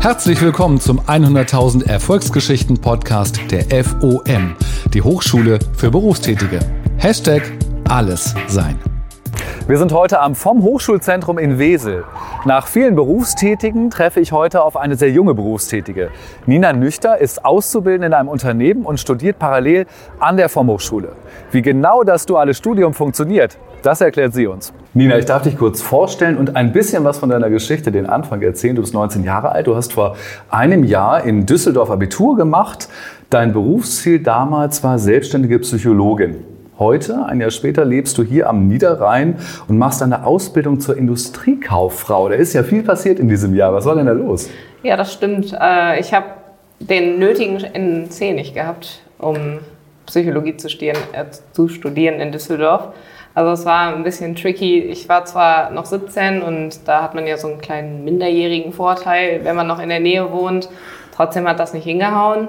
Herzlich willkommen zum 100.000 Erfolgsgeschichten Podcast der FOM, die Hochschule für Berufstätige. Hashtag alles sein. Wir sind heute am vom Hochschulzentrum in Wesel. Nach vielen Berufstätigen treffe ich heute auf eine sehr junge Berufstätige. Nina Nüchter ist Auszubildende in einem Unternehmen und studiert parallel an der vom Hochschule. Wie genau das duale Studium funktioniert, das erklärt sie uns. Nina, ich darf dich kurz vorstellen und ein bisschen was von deiner Geschichte, den Anfang erzählen. Du bist 19 Jahre alt, du hast vor einem Jahr in Düsseldorf Abitur gemacht. Dein Berufsziel damals war selbstständige Psychologin. Heute, ein Jahr später, lebst du hier am Niederrhein und machst eine Ausbildung zur Industriekauffrau. Da ist ja viel passiert in diesem Jahr. Was war denn da los? Ja, das stimmt. Äh, ich habe den nötigen NC nicht gehabt, um Psychologie zu studieren, äh, zu studieren in Düsseldorf. Also es war ein bisschen tricky. Ich war zwar noch 17 und da hat man ja so einen kleinen minderjährigen Vorteil, wenn man noch in der Nähe wohnt. Trotzdem hat das nicht hingehauen.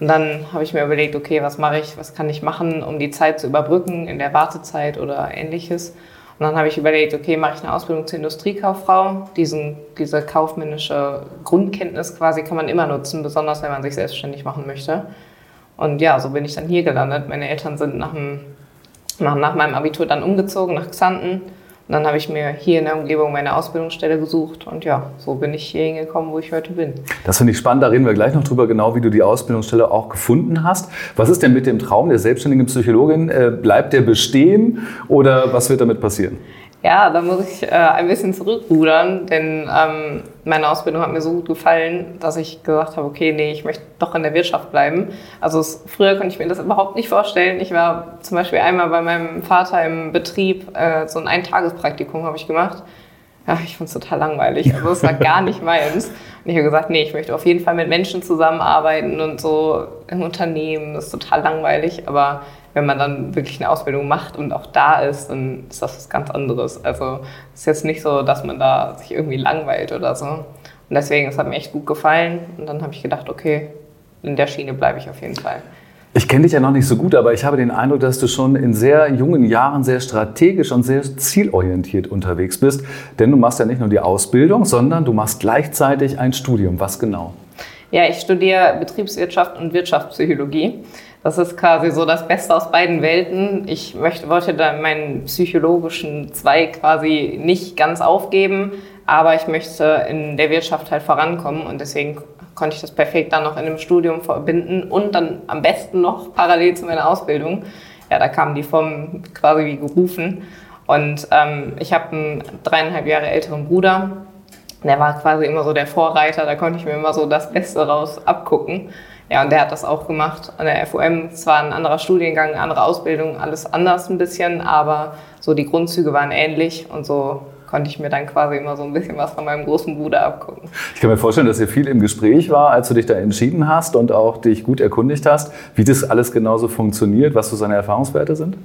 Und dann habe ich mir überlegt, okay, was mache ich, was kann ich machen, um die Zeit zu überbrücken in der Wartezeit oder ähnliches. Und dann habe ich überlegt, okay, mache ich eine Ausbildung zur Industriekauffrau. Diesen, diese kaufmännische Grundkenntnis quasi kann man immer nutzen, besonders wenn man sich selbstständig machen möchte. Und ja, so bin ich dann hier gelandet. Meine Eltern sind nach, dem, nach meinem Abitur dann umgezogen nach Xanten und dann habe ich mir hier in der Umgebung meine Ausbildungsstelle gesucht und ja, so bin ich hier hingekommen, wo ich heute bin. Das finde ich spannend, da reden wir gleich noch drüber, genau wie du die Ausbildungsstelle auch gefunden hast. Was ist denn mit dem Traum der selbstständigen Psychologin? Äh, bleibt der bestehen oder was wird damit passieren? Ja, da muss ich äh, ein bisschen zurückrudern, denn ähm, meine Ausbildung hat mir so gut gefallen, dass ich gesagt habe, okay, nee, ich möchte doch in der Wirtschaft bleiben. Also es, früher konnte ich mir das überhaupt nicht vorstellen. Ich war zum Beispiel einmal bei meinem Vater im Betrieb, äh, so ein Eintagespraktikum habe ich gemacht. Ja, ich fand es total langweilig. Also es war gar nicht meins. Und ich habe gesagt, nee, ich möchte auf jeden Fall mit Menschen zusammenarbeiten und so im Unternehmen. Das ist total langweilig, aber wenn man dann wirklich eine Ausbildung macht und auch da ist, dann ist das was ganz anderes. Also es ist jetzt nicht so, dass man da sich irgendwie langweilt oder so. Und deswegen, es hat mir echt gut gefallen. Und dann habe ich gedacht, okay, in der Schiene bleibe ich auf jeden Fall. Ich kenne dich ja noch nicht so gut, aber ich habe den Eindruck, dass du schon in sehr jungen Jahren sehr strategisch und sehr zielorientiert unterwegs bist. Denn du machst ja nicht nur die Ausbildung, sondern du machst gleichzeitig ein Studium. Was genau? Ja, ich studiere Betriebswirtschaft und Wirtschaftspsychologie. Das ist quasi so das Beste aus beiden Welten. Ich möchte, wollte da meinen psychologischen Zweig quasi nicht ganz aufgeben, aber ich möchte in der Wirtschaft halt vorankommen und deswegen konnte ich das perfekt dann noch in einem Studium verbinden und dann am besten noch parallel zu meiner Ausbildung. Ja, da kamen die vom quasi wie gerufen. Und ähm, ich habe einen dreieinhalb Jahre älteren Bruder. Der war quasi immer so der Vorreiter, da konnte ich mir immer so das Beste raus abgucken. Ja, und der hat das auch gemacht an der FOM. Zwar ein anderer Studiengang, eine andere Ausbildung, alles anders ein bisschen, aber so die Grundzüge waren ähnlich und so konnte ich mir dann quasi immer so ein bisschen was von meinem großen Bruder abgucken. Ich kann mir vorstellen, dass ihr viel im Gespräch war, als du dich da entschieden hast und auch dich gut erkundigt hast, wie das alles genauso funktioniert, was so seine Erfahrungswerte sind?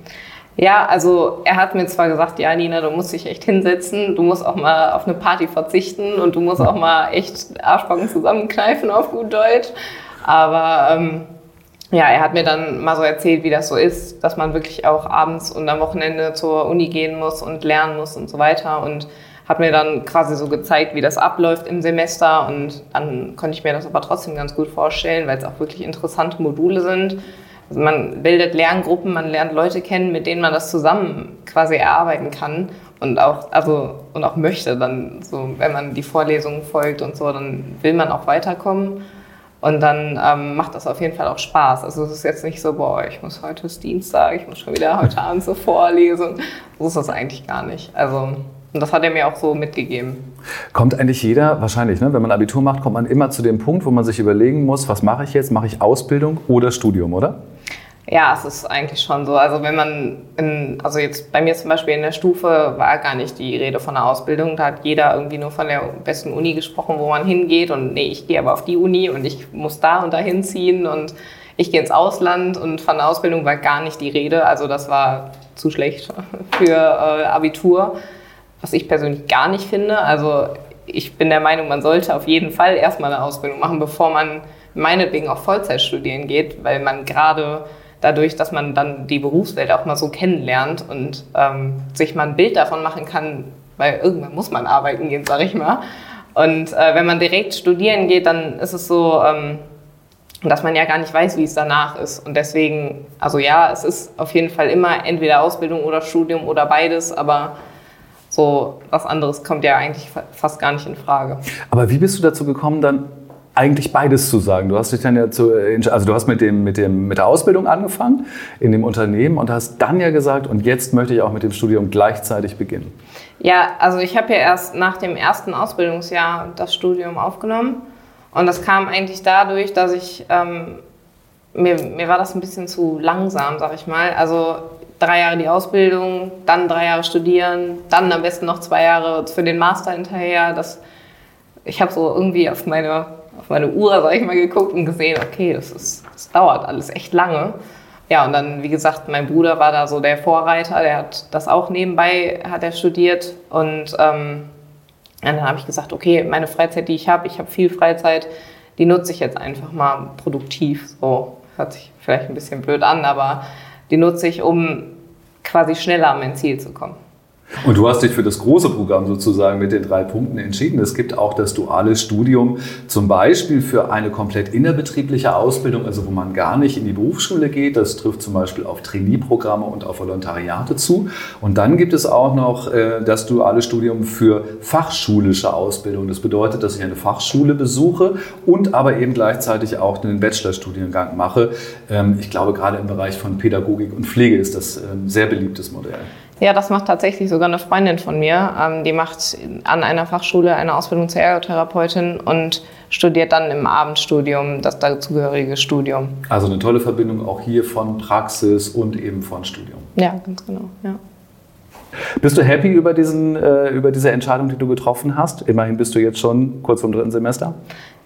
Ja, also er hat mir zwar gesagt, ja Nina, du musst dich echt hinsetzen, du musst auch mal auf eine Party verzichten und du musst auch mal echt Arschbacken zusammenkneifen auf gut Deutsch. Aber ähm, ja, er hat mir dann mal so erzählt, wie das so ist, dass man wirklich auch abends und am Wochenende zur Uni gehen muss und lernen muss und so weiter. Und hat mir dann quasi so gezeigt, wie das abläuft im Semester. Und dann konnte ich mir das aber trotzdem ganz gut vorstellen, weil es auch wirklich interessante Module sind. Also man bildet Lerngruppen, man lernt Leute kennen, mit denen man das zusammen quasi erarbeiten kann und auch, also, und auch möchte. Dann so, wenn man die Vorlesungen folgt und so, dann will man auch weiterkommen. Und dann ähm, macht das auf jeden Fall auch Spaß. Also es ist jetzt nicht so, boah, ich muss heute ist Dienstag, ich muss schon wieder heute Abend zur Vorlesung. So ist das eigentlich gar nicht. Also und das hat er mir auch so mitgegeben. Kommt eigentlich jeder, wahrscheinlich, ne? wenn man Abitur macht, kommt man immer zu dem Punkt, wo man sich überlegen muss, was mache ich jetzt? Mache ich Ausbildung oder Studium, oder? Ja, es ist eigentlich schon so. Also wenn man, in, also jetzt bei mir zum Beispiel in der Stufe war gar nicht die Rede von der Ausbildung. Da hat jeder irgendwie nur von der besten Uni gesprochen, wo man hingeht. Und nee, ich gehe aber auf die Uni und ich muss da und da hinziehen und ich gehe ins Ausland. Und von der Ausbildung war gar nicht die Rede. Also das war zu schlecht für äh, Abitur, was ich persönlich gar nicht finde. Also ich bin der Meinung, man sollte auf jeden Fall erstmal eine Ausbildung machen, bevor man meinetwegen auf Vollzeit studieren geht, weil man gerade dadurch, dass man dann die Berufswelt auch mal so kennenlernt und ähm, sich mal ein Bild davon machen kann, weil irgendwann muss man arbeiten gehen, sag ich mal. Und äh, wenn man direkt studieren geht, dann ist es so, ähm, dass man ja gar nicht weiß, wie es danach ist. Und deswegen, also ja, es ist auf jeden Fall immer entweder Ausbildung oder Studium oder beides, aber so was anderes kommt ja eigentlich fast gar nicht in Frage. Aber wie bist du dazu gekommen, dann eigentlich beides zu sagen. Du hast dich dann ja zu, also du hast mit, dem, mit, dem, mit der Ausbildung angefangen in dem Unternehmen und hast dann ja gesagt, und jetzt möchte ich auch mit dem Studium gleichzeitig beginnen. Ja, also ich habe ja erst nach dem ersten Ausbildungsjahr das Studium aufgenommen und das kam eigentlich dadurch, dass ich, ähm, mir, mir war das ein bisschen zu langsam, sag ich mal. Also drei Jahre die Ausbildung, dann drei Jahre studieren, dann am besten noch zwei Jahre für den Master hinterher. Das, ich habe so irgendwie auf meine auf meine Uhr, sag ich mal, geguckt und gesehen, okay, das, ist, das dauert alles echt lange. Ja, und dann, wie gesagt, mein Bruder war da so der Vorreiter, der hat das auch nebenbei, hat er studiert. Und ähm, dann habe ich gesagt, okay, meine Freizeit, die ich habe, ich habe viel Freizeit, die nutze ich jetzt einfach mal produktiv. So hört sich vielleicht ein bisschen blöd an, aber die nutze ich, um quasi schneller an mein Ziel zu kommen. Und du hast dich für das große Programm sozusagen mit den drei Punkten entschieden. Es gibt auch das duale Studium, zum Beispiel für eine komplett innerbetriebliche Ausbildung, also wo man gar nicht in die Berufsschule geht. Das trifft zum Beispiel auf Trainee-Programme und auf Volontariate zu. Und dann gibt es auch noch äh, das duale Studium für fachschulische Ausbildung. Das bedeutet, dass ich eine Fachschule besuche und aber eben gleichzeitig auch einen Bachelorstudiengang mache. Ähm, ich glaube, gerade im Bereich von Pädagogik und Pflege ist das ein ähm, sehr beliebtes Modell. Ja, das macht tatsächlich sogar eine Freundin von mir. Ähm, die macht an einer Fachschule eine Ausbildung zur Ergotherapeutin und studiert dann im Abendstudium das dazugehörige Studium. Also eine tolle Verbindung auch hier von Praxis und eben von Studium. Ja, ganz genau. Ja. Bist du happy über, diesen, äh, über diese Entscheidung, die du getroffen hast? Immerhin bist du jetzt schon kurz vor dem dritten Semester.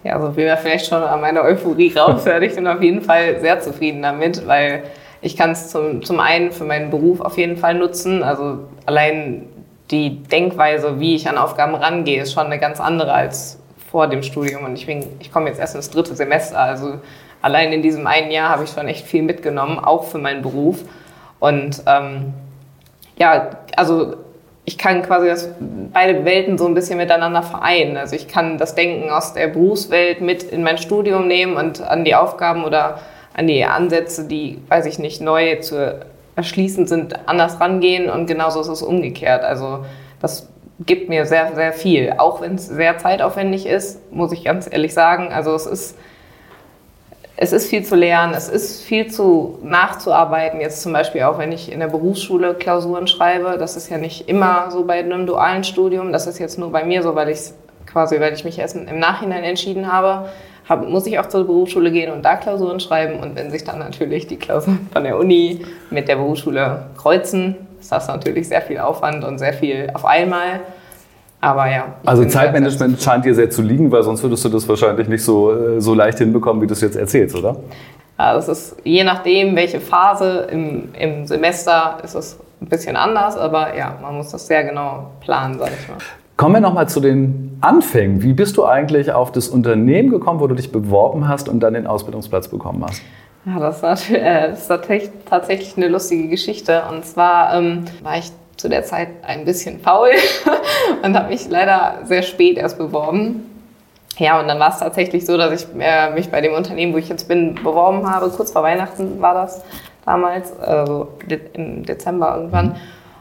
Ja, also wie man vielleicht schon an meiner Euphorie raushört, ich bin auf jeden Fall sehr zufrieden damit, weil ich kann es zum, zum einen für meinen Beruf auf jeden Fall nutzen. Also allein die Denkweise, wie ich an Aufgaben rangehe, ist schon eine ganz andere als vor dem Studium. Und ich, bin, ich komme jetzt erst ins dritte Semester. Also allein in diesem einen Jahr habe ich schon echt viel mitgenommen, auch für meinen Beruf. Und ähm, ja, also ich kann quasi das, beide Welten so ein bisschen miteinander vereinen. Also ich kann das Denken aus der Berufswelt mit in mein Studium nehmen und an die Aufgaben oder die Ansätze, die, weiß ich nicht, neu zu erschließen sind, anders rangehen und genauso ist es umgekehrt. Also das gibt mir sehr, sehr viel, auch wenn es sehr zeitaufwendig ist, muss ich ganz ehrlich sagen. Also es ist, es ist viel zu lernen, es ist viel zu nachzuarbeiten. Jetzt zum Beispiel auch, wenn ich in der Berufsschule Klausuren schreibe, das ist ja nicht immer so bei einem dualen Studium, das ist jetzt nur bei mir so, weil ich quasi, weil ich mich erst im Nachhinein entschieden habe hab, muss ich auch zur Berufsschule gehen und da Klausuren schreiben. Und wenn sich dann natürlich die Klausuren von der Uni mit der Berufsschule kreuzen, ist das natürlich sehr viel Aufwand und sehr viel auf einmal. Aber ja. Also Zeitmanagement scheint dir sehr zu liegen, weil sonst würdest du das wahrscheinlich nicht so, äh, so leicht hinbekommen, wie du es jetzt erzählst, oder? Ja, das ist je nachdem, welche Phase im, im Semester ist es ein bisschen anders, aber ja, man muss das sehr genau planen, sage ich mal. Kommen wir nochmal zu den Anfängen. Wie bist du eigentlich auf das Unternehmen gekommen, wo du dich beworben hast und dann den Ausbildungsplatz bekommen hast? Ja, das, war, äh, ist tatsächlich eine lustige Geschichte. Und zwar ähm, war ich zu der Zeit ein bisschen faul und habe mich leider sehr spät erst beworben. Ja, und dann war es tatsächlich so, dass ich äh, mich bei dem Unternehmen, wo ich jetzt bin, beworben habe. Kurz vor Weihnachten war das damals, also im Dezember irgendwann.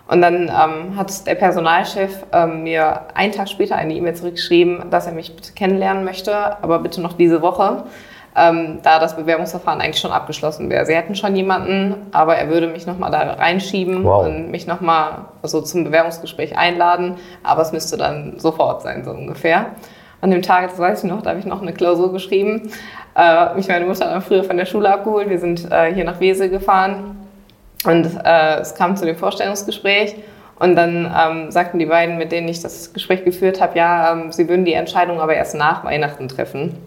Und dann ähm, hat der Personalchef ähm, mir einen Tag später eine E-Mail zurückgeschrieben, dass er mich bitte kennenlernen möchte, aber bitte noch diese Woche, ähm, da das Bewerbungsverfahren eigentlich schon abgeschlossen wäre. Sie hätten schon jemanden, aber er würde mich nochmal da reinschieben wow. und mich nochmal so zum Bewerbungsgespräch einladen, aber es müsste dann sofort sein, so ungefähr. An dem Tag, das weiß ich noch, da habe ich noch eine Klausur geschrieben. Äh, mich meine Mutter dann früher von der Schule abgeholt. Wir sind äh, hier nach Wesel gefahren und äh, es kam zu dem Vorstellungsgespräch und dann ähm, sagten die beiden, mit denen ich das Gespräch geführt habe, ja, ähm, sie würden die Entscheidung aber erst nach Weihnachten treffen.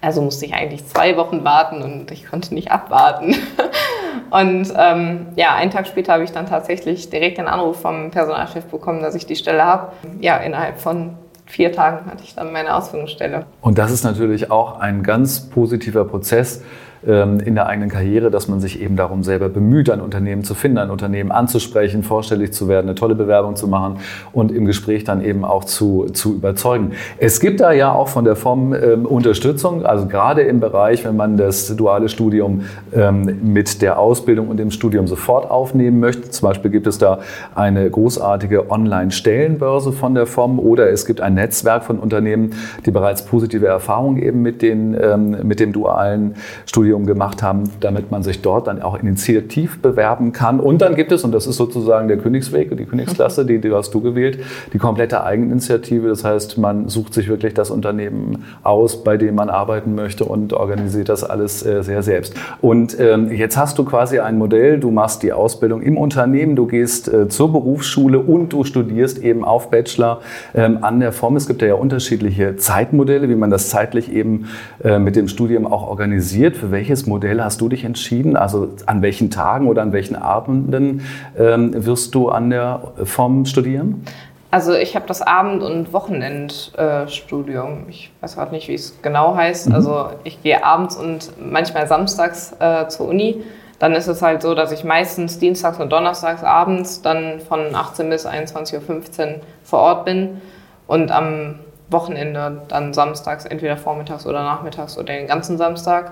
Also musste ich eigentlich zwei Wochen warten und ich konnte nicht abwarten. und ähm, ja, einen Tag später habe ich dann tatsächlich direkt den Anruf vom Personalchef bekommen, dass ich die Stelle habe. Ja, innerhalb von vier Tagen hatte ich dann meine Ausbildungsstelle. Und das ist natürlich auch ein ganz positiver Prozess, in der eigenen Karriere, dass man sich eben darum selber bemüht, ein Unternehmen zu finden, ein Unternehmen anzusprechen, vorstellig zu werden, eine tolle Bewerbung zu machen und im Gespräch dann eben auch zu, zu überzeugen. Es gibt da ja auch von der FOM ähm, Unterstützung, also gerade im Bereich, wenn man das duale Studium ähm, mit der Ausbildung und dem Studium sofort aufnehmen möchte. Zum Beispiel gibt es da eine großartige Online-Stellenbörse von der FOM oder es gibt ein Netzwerk von Unternehmen, die bereits positive Erfahrungen eben mit, den, ähm, mit dem dualen Studium gemacht haben, damit man sich dort dann auch initiativ bewerben kann. Und dann gibt es, und das ist sozusagen der Königsweg, die Königsklasse, die, die hast du gewählt, die komplette Eigeninitiative. Das heißt, man sucht sich wirklich das Unternehmen aus, bei dem man arbeiten möchte und organisiert das alles äh, sehr selbst. Und ähm, jetzt hast du quasi ein Modell, du machst die Ausbildung im Unternehmen, du gehst äh, zur Berufsschule und du studierst eben auf Bachelor ähm, an der Form. Es gibt ja unterschiedliche Zeitmodelle, wie man das zeitlich eben äh, mit dem Studium auch organisiert. Für welches Modell hast du dich entschieden? Also an welchen Tagen oder an welchen Abenden ähm, wirst du an der Form studieren? Also ich habe das Abend- und Wochenendstudium. Äh, ich weiß gerade nicht, wie es genau heißt. Mhm. Also ich gehe abends und manchmal samstags äh, zur Uni. Dann ist es halt so, dass ich meistens dienstags und donnerstags abends dann von 18 bis 21.15 Uhr vor Ort bin und am Wochenende dann samstags entweder vormittags oder nachmittags oder den ganzen Samstag.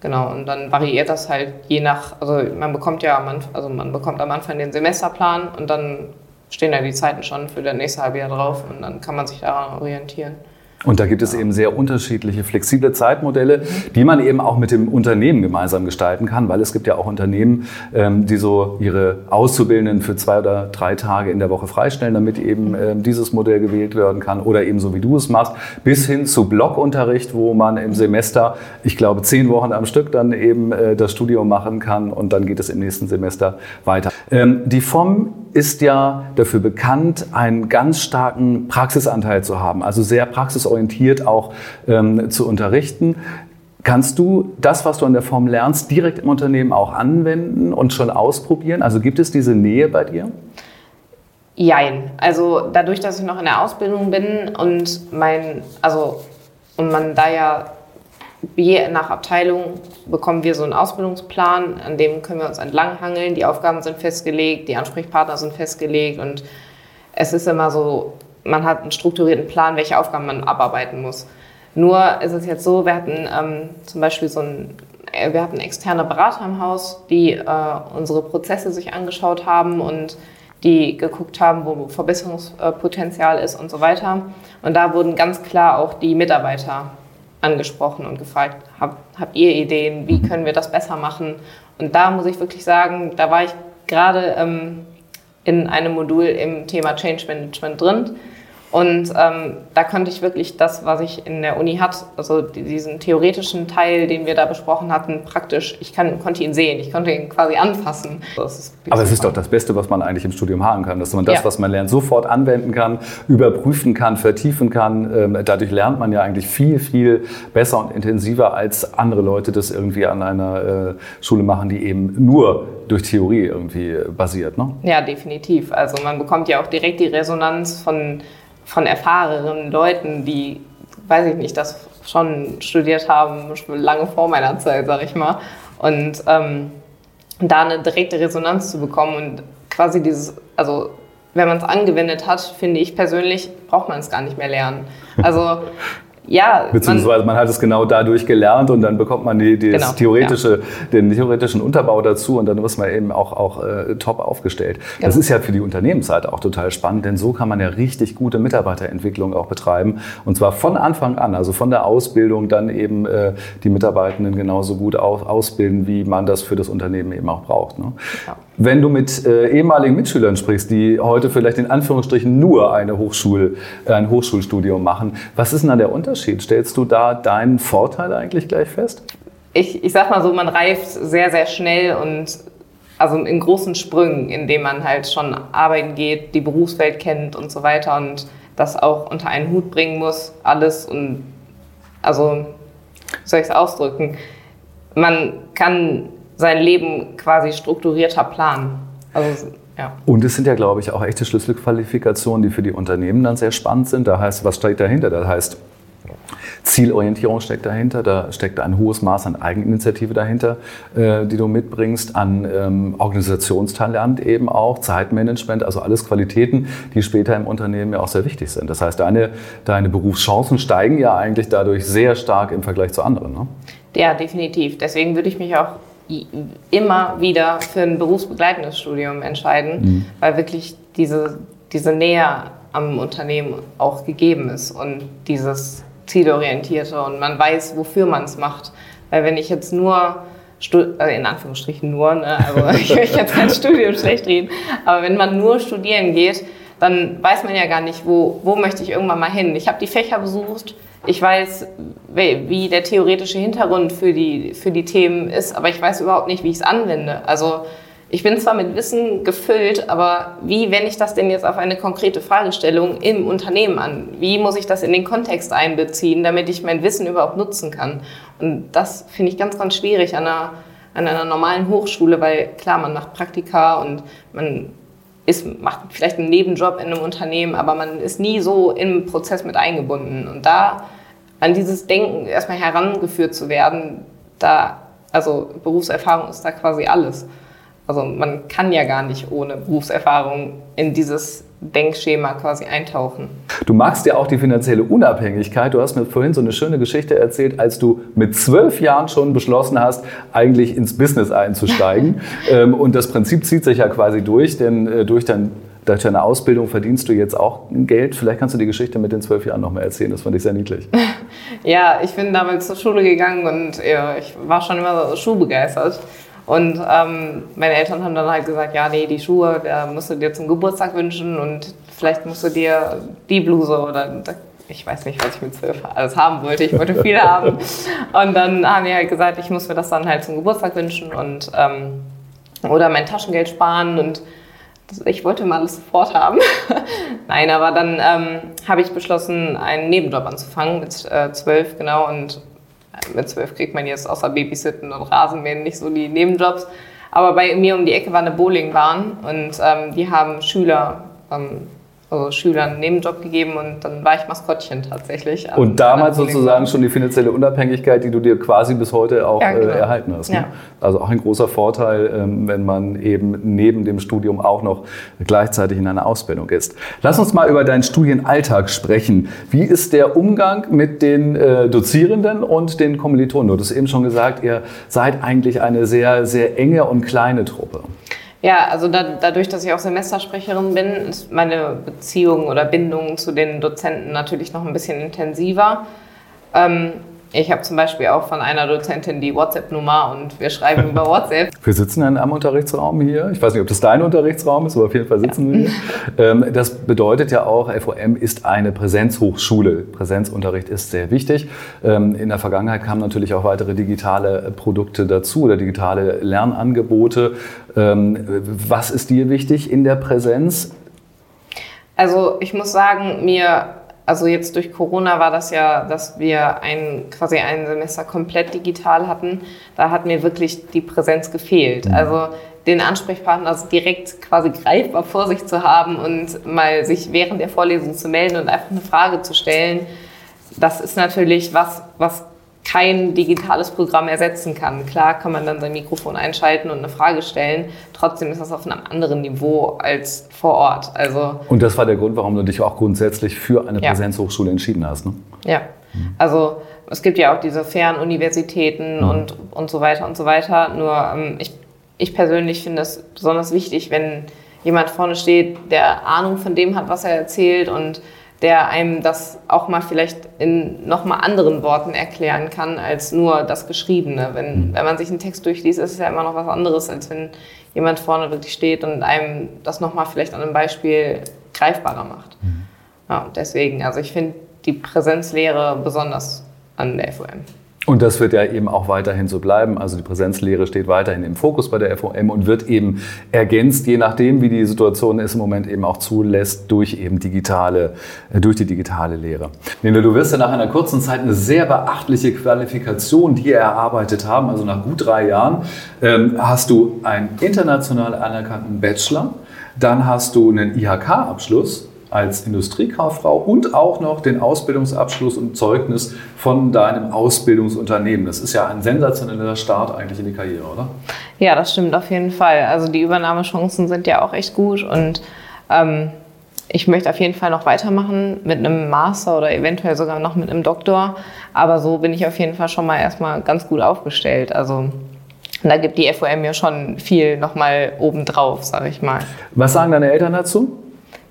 Genau, und dann variiert das halt je nach, also man bekommt ja am also man bekommt am Anfang den Semesterplan und dann stehen da die Zeiten schon für das nächste Halbjahr drauf und dann kann man sich daran orientieren. Und da gibt es eben sehr unterschiedliche flexible Zeitmodelle, die man eben auch mit dem Unternehmen gemeinsam gestalten kann, weil es gibt ja auch Unternehmen, ähm, die so ihre Auszubildenden für zwei oder drei Tage in der Woche freistellen, damit eben ähm, dieses Modell gewählt werden kann oder eben so wie du es machst, bis hin zu Blockunterricht, wo man im Semester, ich glaube, zehn Wochen am Stück dann eben äh, das Studium machen kann und dann geht es im nächsten Semester weiter. Ähm, die FOM ist ja dafür bekannt, einen ganz starken Praxisanteil zu haben, also sehr praxisorientiert auch ähm, zu unterrichten. Kannst du das, was du an der Form lernst, direkt im Unternehmen auch anwenden und schon ausprobieren? Also gibt es diese Nähe bei dir? Jein. Also dadurch, dass ich noch in der Ausbildung bin und mein, also und man da ja je nach Abteilung bekommen wir so einen Ausbildungsplan, an dem können wir uns entlanghangeln. Die Aufgaben sind festgelegt, die Ansprechpartner sind festgelegt und es ist immer so, man hat einen strukturierten Plan, welche Aufgaben man abarbeiten muss. Nur ist es jetzt so, wir hatten ähm, zum Beispiel so ein, äh, wir hatten externe Berater im Haus, die äh, unsere Prozesse sich angeschaut haben und die geguckt haben, wo Verbesserungspotenzial ist und so weiter. Und da wurden ganz klar auch die Mitarbeiter angesprochen und gefragt, hab, habt ihr Ideen, wie können wir das besser machen? Und da muss ich wirklich sagen, da war ich gerade ähm, in einem Modul im Thema Change Management drin und ähm, da konnte ich wirklich das, was ich in der Uni hatte, also diesen theoretischen Teil, den wir da besprochen hatten, praktisch, ich kann, konnte ihn sehen, ich konnte ihn quasi anfassen. Aber es ist doch das Beste, was man eigentlich im Studium haben kann, dass man das, ja. was man lernt, sofort anwenden kann, überprüfen kann, vertiefen kann. Ähm, dadurch lernt man ja eigentlich viel, viel besser und intensiver, als andere Leute das irgendwie an einer äh, Schule machen, die eben nur durch Theorie irgendwie basiert. Ne? Ja, definitiv. Also man bekommt ja auch direkt die Resonanz von von erfahrenen Leuten, die, weiß ich nicht, das schon studiert haben, lange vor meiner Zeit, sag ich mal. Und ähm, da eine direkte Resonanz zu bekommen und quasi dieses, also wenn man es angewendet hat, finde ich persönlich, braucht man es gar nicht mehr lernen. Also ja, Beziehungsweise man, man, hat es genau dadurch gelernt und dann bekommt man die, die genau, theoretische, ja. den theoretischen Unterbau dazu und dann ist man eben auch, auch äh, top aufgestellt. Genau. Das ist ja für die Unternehmensseite auch total spannend, denn so kann man ja richtig gute Mitarbeiterentwicklung auch betreiben und zwar von Anfang an, also von der Ausbildung dann eben äh, die Mitarbeitenden genauso gut auf, ausbilden, wie man das für das Unternehmen eben auch braucht. Ne? Ja. Wenn du mit äh, ehemaligen Mitschülern sprichst, die heute vielleicht in Anführungsstrichen nur eine Hochschul, äh, ein Hochschulstudium machen, was ist denn da der Unterschied? Stellst du da deinen Vorteil eigentlich gleich fest? Ich, ich sag mal so, man reift sehr, sehr schnell und also in großen Sprüngen, indem man halt schon arbeiten geht, die Berufswelt kennt und so weiter und das auch unter einen Hut bringen muss, alles und also, wie soll ich es ausdrücken? Man kann sein Leben quasi strukturierter planen. Also, ja. Und es sind ja, glaube ich, auch echte Schlüsselqualifikationen, die für die Unternehmen dann sehr spannend sind. Da heißt, was steht dahinter? Das heißt, Zielorientierung steckt dahinter, da steckt ein hohes Maß an Eigeninitiative dahinter, äh, die du mitbringst, an ähm, Organisationstalent eben auch, Zeitmanagement, also alles Qualitäten, die später im Unternehmen ja auch sehr wichtig sind. Das heißt, deine, deine Berufschancen steigen ja eigentlich dadurch sehr stark im Vergleich zu anderen. Ne? Ja, definitiv. Deswegen würde ich mich auch immer wieder für ein berufsbegleitendes Studium entscheiden, mhm. weil wirklich diese, diese Nähe am Unternehmen auch gegeben ist und dieses zielorientierte und man weiß, wofür man es macht. Weil wenn ich jetzt nur, äh, in Anführungsstrichen nur, ne, also ich will jetzt kein Studium schlecht reden, aber wenn man nur studieren geht, dann weiß man ja gar nicht, wo, wo möchte ich irgendwann mal hin. Ich habe die Fächer besucht, ich weiß, wie der theoretische Hintergrund für die, für die Themen ist, aber ich weiß überhaupt nicht, wie ich es anwende. Also ich bin zwar mit Wissen gefüllt, aber wie wende ich das denn jetzt auf eine konkrete Fragestellung im Unternehmen an? Wie muss ich das in den Kontext einbeziehen, damit ich mein Wissen überhaupt nutzen kann? Und das finde ich ganz, ganz schwierig an einer, an einer normalen Hochschule, weil klar, man macht Praktika und man ist, macht vielleicht einen Nebenjob in einem Unternehmen, aber man ist nie so im Prozess mit eingebunden. Und da an dieses Denken erstmal herangeführt zu werden, da, also Berufserfahrung ist da quasi alles. Also man kann ja gar nicht ohne Berufserfahrung in dieses Denkschema quasi eintauchen. Du magst ja auch die finanzielle Unabhängigkeit. Du hast mir vorhin so eine schöne Geschichte erzählt, als du mit zwölf Jahren schon beschlossen hast, eigentlich ins Business einzusteigen. Ähm, und das Prinzip zieht sich ja quasi durch, denn äh, durch dein durch deine Ausbildung verdienst du jetzt auch Geld. Vielleicht kannst du die Geschichte mit den zwölf Jahren noch mal erzählen. Das fand ich sehr niedlich. Ja, ich bin damals zur Schule gegangen und ja, ich war schon immer so schuhbegeistert. Und ähm, meine Eltern haben dann halt gesagt, ja, nee, die Schuhe, da musst du dir zum Geburtstag wünschen und vielleicht musst du dir die Bluse oder ich weiß nicht, was ich mit zwölf alles haben wollte. Ich wollte viele haben. Und dann haben die halt gesagt, ich muss mir das dann halt zum Geburtstag wünschen und ähm, oder mein Taschengeld sparen und ich wollte mal alles sofort haben. Nein, aber dann ähm, habe ich beschlossen, einen Nebenjob anzufangen mit äh, zwölf, genau. Und mit zwölf kriegt man jetzt außer Babysitten und Rasenmähen nicht so die Nebenjobs. Aber bei mir um die Ecke war eine Bowlingbahn und ähm, die haben Schüler ähm, also Schülern einen Nebenjob gegeben und dann war ich Maskottchen tatsächlich. Und damals sozusagen schon die finanzielle Unabhängigkeit, die du dir quasi bis heute auch ja, genau. äh, erhalten hast. Ne? Ja. Also auch ein großer Vorteil, ähm, wenn man eben neben dem Studium auch noch gleichzeitig in einer Ausbildung ist. Lass uns mal über deinen Studienalltag sprechen. Wie ist der Umgang mit den äh, Dozierenden und den Kommilitonen? Du hast eben schon gesagt, ihr seid eigentlich eine sehr, sehr enge und kleine Truppe. Ja, also da, dadurch, dass ich auch Semestersprecherin bin, ist meine Beziehung oder Bindung zu den Dozenten natürlich noch ein bisschen intensiver. Ähm, ich habe zum Beispiel auch von einer Dozentin die WhatsApp-Nummer und wir schreiben über WhatsApp. Wir sitzen in einem Unterrichtsraum hier. Ich weiß nicht, ob das dein Unterrichtsraum ist, aber auf jeden Fall sitzen wir hier. Ähm, das bedeutet ja auch, FOM ist eine Präsenzhochschule. Präsenzunterricht ist sehr wichtig. Ähm, in der Vergangenheit kamen natürlich auch weitere digitale Produkte dazu oder digitale Lernangebote. Ähm, was ist dir wichtig in der Präsenz? Also ich muss sagen, mir also jetzt durch Corona war das ja, dass wir ein, quasi ein Semester komplett digital hatten. Da hat mir wirklich die Präsenz gefehlt. Mhm. Also den Ansprechpartner also direkt quasi greifbar vor sich zu haben und mal sich während der Vorlesung zu melden und einfach eine Frage zu stellen, das ist natürlich was, was kein digitales Programm ersetzen kann. Klar kann man dann sein Mikrofon einschalten und eine Frage stellen. Trotzdem ist das auf einem anderen Niveau als vor Ort. Also und das war der Grund, warum du dich auch grundsätzlich für eine ja. Präsenzhochschule entschieden hast, ne? Ja. Also es gibt ja auch diese Fernuniversitäten mhm. und, und so weiter und so weiter. Nur ähm, ich, ich persönlich finde es besonders wichtig, wenn jemand vorne steht, der Ahnung von dem hat, was er erzählt und der einem das auch mal vielleicht in nochmal anderen Worten erklären kann als nur das Geschriebene. Wenn, mhm. wenn man sich einen Text durchliest, ist es ja immer noch was anderes, als wenn jemand vorne wirklich steht und einem das nochmal vielleicht an einem Beispiel greifbarer macht. Mhm. Ja, deswegen, also ich finde die Präsenzlehre besonders an der FOM. Und das wird ja eben auch weiterhin so bleiben. Also die Präsenzlehre steht weiterhin im Fokus bei der FOM und wird eben ergänzt, je nachdem, wie die Situation es im Moment eben auch zulässt, durch eben digitale, äh, durch die digitale Lehre. Nina, du wirst ja nach einer kurzen Zeit eine sehr beachtliche Qualifikation dir erarbeitet haben. Also nach gut drei Jahren ähm, hast du einen international anerkannten Bachelor, dann hast du einen IHK-Abschluss als Industriekauffrau und auch noch den Ausbildungsabschluss und Zeugnis von deinem Ausbildungsunternehmen. Das ist ja ein sensationeller Start eigentlich in die Karriere, oder? Ja, das stimmt auf jeden Fall. Also die Übernahmechancen sind ja auch echt gut und ähm, ich möchte auf jeden Fall noch weitermachen mit einem Master oder eventuell sogar noch mit einem Doktor. Aber so bin ich auf jeden Fall schon mal erstmal ganz gut aufgestellt. Also da gibt die FOM ja schon viel nochmal obendrauf, sage ich mal. Was sagen deine Eltern dazu?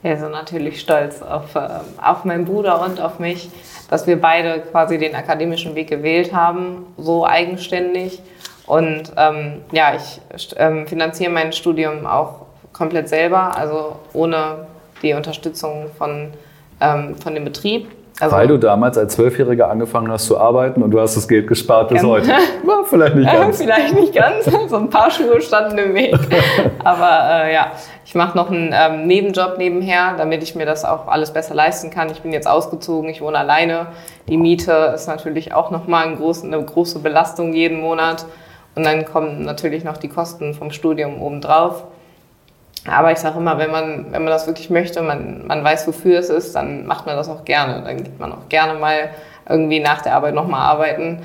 Ja, sind natürlich stolz auf, äh, auf meinen Bruder und auf mich, dass wir beide quasi den akademischen Weg gewählt haben, so eigenständig. Und ähm, ja, ich ähm, finanziere mein Studium auch komplett selber, also ohne die Unterstützung von, ähm, von dem Betrieb. Also Weil du damals als Zwölfjähriger angefangen hast zu arbeiten und du hast das Geld gespart bis heute. War vielleicht nicht ganz. vielleicht nicht ganz. So ein paar Schuhe standen im Weg. Aber äh, ja, ich mache noch einen ähm, Nebenjob nebenher, damit ich mir das auch alles besser leisten kann. Ich bin jetzt ausgezogen, ich wohne alleine. Die Miete ist natürlich auch nochmal ein groß, eine große Belastung jeden Monat. Und dann kommen natürlich noch die Kosten vom Studium obendrauf. Aber ich sage immer, wenn man, wenn man das wirklich möchte, man, man weiß, wofür es ist, dann macht man das auch gerne. Dann geht man auch gerne mal irgendwie nach der Arbeit nochmal arbeiten,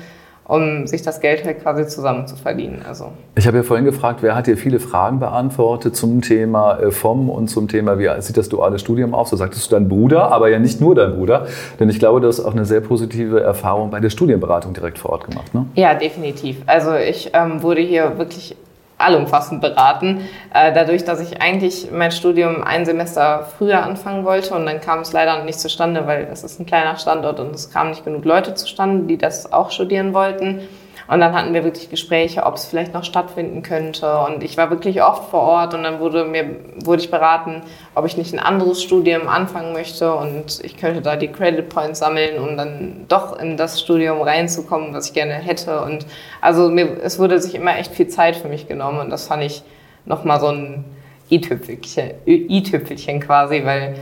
um sich das Geld halt quasi zusammen zu verdienen. Also. Ich habe ja vorhin gefragt, wer hat dir viele Fragen beantwortet zum Thema äh, FOM und zum Thema, wie sieht das duale Studium aus? So sagtest du dein Bruder, aber ja nicht nur dein Bruder, denn ich glaube, du hast auch eine sehr positive Erfahrung bei der Studienberatung direkt vor Ort gemacht. Ne? Ja, definitiv. Also ich ähm, wurde hier wirklich allumfassend beraten. Äh, dadurch, dass ich eigentlich mein Studium ein Semester früher anfangen wollte und dann kam es leider nicht zustande, weil es ist ein kleiner Standort und es kamen nicht genug Leute zustande, die das auch studieren wollten. Und dann hatten wir wirklich Gespräche, ob es vielleicht noch stattfinden könnte. Und ich war wirklich oft vor Ort und dann wurde mir wurde ich beraten, ob ich nicht ein anderes Studium anfangen möchte und ich könnte da die Credit Points sammeln, um dann doch in das Studium reinzukommen, was ich gerne hätte. Und also mir, es wurde sich immer echt viel Zeit für mich genommen und das fand ich nochmal so ein i-Tüpfelchen, i-Tüpfelchen quasi, weil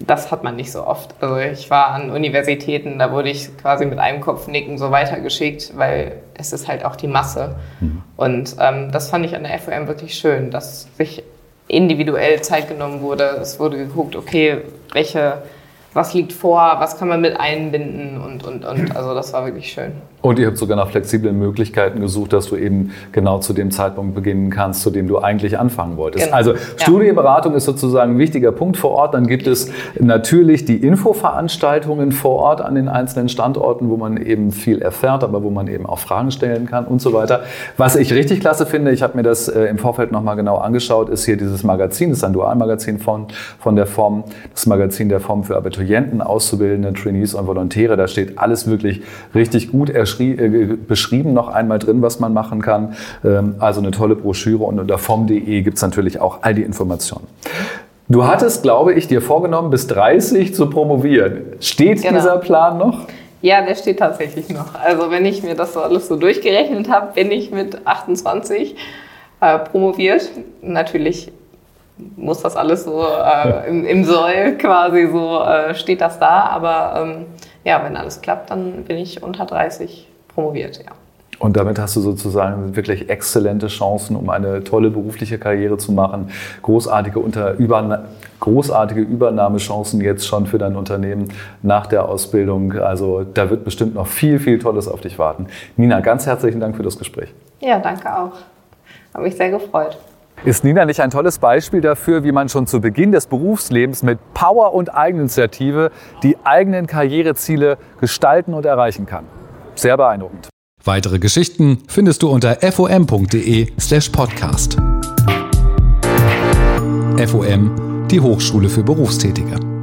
das hat man nicht so oft. Also ich war an Universitäten, da wurde ich quasi mit einem Kopfnicken so weitergeschickt, weil es ist halt auch die Masse. Mhm. Und ähm, das fand ich an der FOM wirklich schön, dass sich individuell Zeit genommen wurde. Es wurde geguckt, okay, welche was liegt vor, was kann man mit einbinden und, und, und. Also das war wirklich schön. Und ihr habt sogar nach flexiblen Möglichkeiten gesucht, dass du eben genau zu dem Zeitpunkt beginnen kannst, zu dem du eigentlich anfangen wolltest. Genau. Also Studienberatung ja. ist sozusagen ein wichtiger Punkt vor Ort. Dann gibt es natürlich die Infoveranstaltungen vor Ort an den einzelnen Standorten, wo man eben viel erfährt, aber wo man eben auch Fragen stellen kann und so weiter. Was ich richtig klasse finde, ich habe mir das äh, im Vorfeld nochmal genau angeschaut, ist hier dieses Magazin. Das ist ein Dualmagazin von, von der FOM, das Magazin der FOM für Abiturienten. Auszubildende, Trainees und Volontäre. Da steht alles wirklich richtig gut äh, beschrieben noch einmal drin, was man machen kann. Ähm, also eine tolle Broschüre und unter vom.de gibt es natürlich auch all die Informationen. Du hattest, glaube ich, dir vorgenommen, bis 30 zu promovieren. Steht genau. dieser Plan noch? Ja, der steht tatsächlich noch. Also wenn ich mir das so alles so durchgerechnet habe, bin ich mit 28 äh, promoviert. Natürlich muss das alles so äh, im, im, Soll quasi so äh, steht das da. Aber ähm, ja, wenn alles klappt, dann bin ich unter 30 promoviert, ja. Und damit hast du sozusagen wirklich exzellente Chancen, um eine tolle berufliche Karriere zu machen. Großartige, Unter Überna großartige Übernahmechancen jetzt schon für dein Unternehmen nach der Ausbildung. Also da wird bestimmt noch viel, viel Tolles auf dich warten. Nina, ganz herzlichen Dank für das Gespräch. Ja, danke auch. Habe mich sehr gefreut. Ist Nina nicht ein tolles Beispiel dafür, wie man schon zu Beginn des Berufslebens mit Power und Eigeninitiative die eigenen Karriereziele gestalten und erreichen kann? Sehr beeindruckend. Weitere Geschichten findest du unter fom.de/podcast. FOM, die Hochschule für Berufstätige.